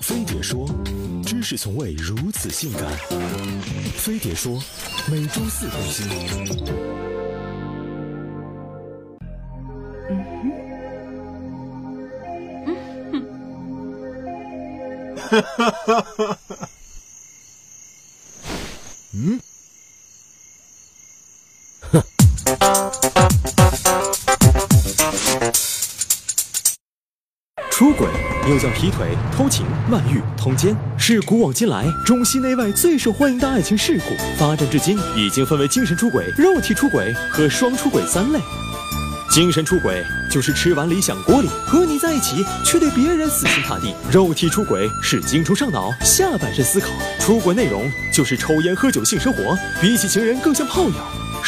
飞碟说，知识从未如此性感。飞碟说，每周四更新。哈哈哈哈哈！嗯？出轨又叫劈腿、偷情、外遇、通奸，是古往今来中西内外最受欢迎的爱情事故。发展至今，已经分为精神出轨、肉体出轨和双出轨三类。精神出轨就是吃完理想锅里，和你在一起，却对别人死心塌地；肉体出轨是精虫上脑，下半身思考。出轨内容就是抽烟、喝酒、性生活，比起情人更像炮友。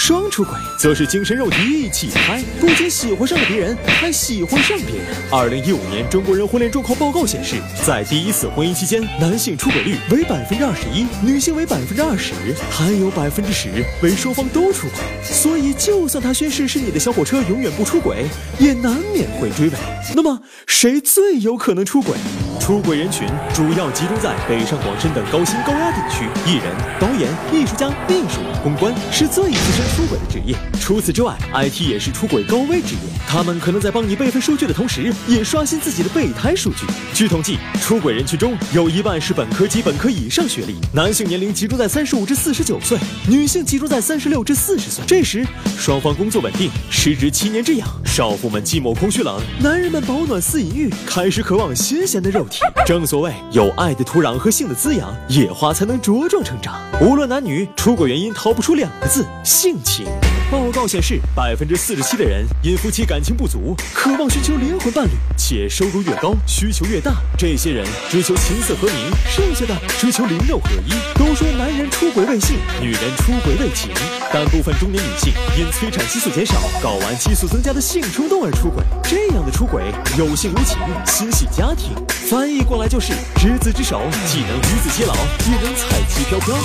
双出轨则是精神肉体一起嗨，不仅喜欢上了别人，还喜欢上别人。二零一五年中国人婚恋状况报告显示，在第一次婚姻期间，男性出轨率为百分之二十一，女性为百分之二十，还有百分之十为双方都出轨。所以，就算他宣誓是你的小火车永远不出轨，也难免会追尾。那么，谁最有可能出轨？出轨人群主要集中在北上广深等高薪高压地区，艺人、导演、艺术家、秘书、公关是最资深出轨的职业。除此之外，IT 也是出轨高危职业。他们可能在帮你备份数据的同时，也刷新自己的备胎数据。据统计，出轨人群中有一半是本科及本科以上学历，男性年龄集中在三十五至四十九岁，女性集中在三十六至四十岁。这时，双方工作稳定，时值七年之痒，少妇们寂寞空虚冷，男人们保暖思淫欲，开始渴望新鲜的肉正所谓，有爱的土壤和性的滋养，野花才能茁壮成长。无论男女，出轨原因逃不出两个字：性情。报告显示，百分之四十七的人因夫妻感情不足，渴望寻求灵魂伴侣，且收入越高，需求越大。这些人追求琴瑟和鸣，剩下的追求灵肉合一。都说男人出轨为性，女人出轨为情，但部分中年女性因催产激素减少、睾丸激素增加的性冲动而出轨。这样的出轨有性无情，心系家庭。翻译过来就是：执子之手，既能与子偕老，也能彩旗飘飘。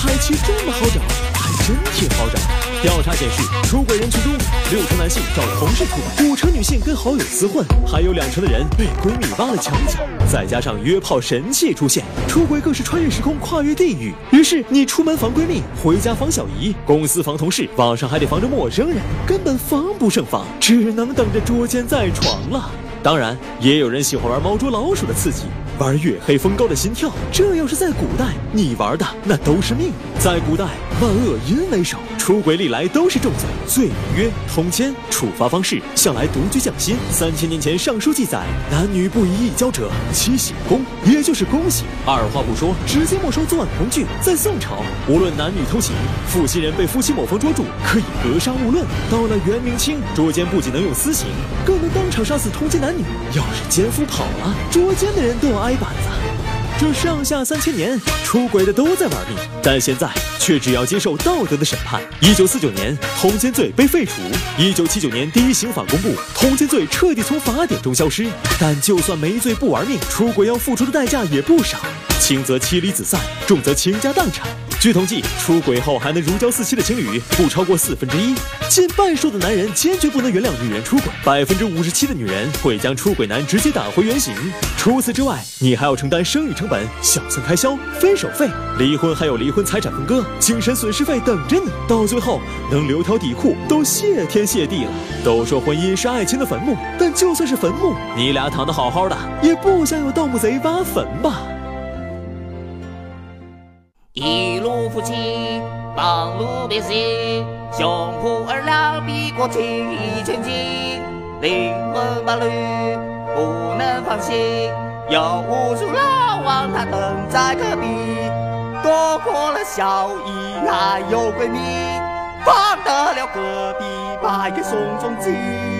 彩旗这么好找，还真挺好找。调查显示，出轨人群中，六成男性找同事出轨，五成女性跟好友厮混，还有两成的人被闺蜜挖了墙角。再加上约炮神器出现，出轨更是穿越时空、跨越地域。于是你出门防闺蜜，回家防小姨，公司防同事，网上还得防着陌生人，根本防不胜防，只能等着捉奸在床了。当然，也有人喜欢玩猫捉老鼠的刺激。玩月黑风高的心跳，这要是在古代，你玩的那都是命。在古代，万恶淫为首，出轨历来都是重罪，罪名曰通奸。处罚方式向来独具匠心。三千年前，《尚书》记载，男女不宜一交者，七刑宫，也就是宫刑。二话不说，直接没收作案工具。在宋朝，无论男女偷情，负心人被夫妻某方捉住，可以格杀勿论。到了元明清，捉奸不仅能用私刑，更能当场杀死通奸男女。要是奸夫跑了，捉奸的人都要挨。板子，这上下三千年，出轨的都在玩命，但现在却只要接受道德的审判。一九四九年，通奸罪被废除；一九七九年，第一刑法公布，通奸罪彻底从法典中消失。但就算没罪不玩命，出轨要付出的代价也不少，轻则妻离子散，重则倾家荡产。据统计，出轨后还能如胶似漆的情侣不超过四分之一，近半数的男人坚决不能原谅女人出轨，百分之五十七的女人会将出轨男直接打回原形。除此之外，你还要承担生育成本、小三开销、分手费，离婚还有离婚财产分割、精神损失费等着你，到最后能留条底裤都谢天谢地了。都说婚姻是爱情的坟墓，但就算是坟墓，你俩躺得好好的，也不想有盗墓贼挖坟吧。一路夫妻帮路边行，胸脯二两比过去一千斤，灵魂伴侣不能放心，有无数老王他等在隔壁，躲过了小姨还有闺蜜，放得了隔壁，百个宋仲基。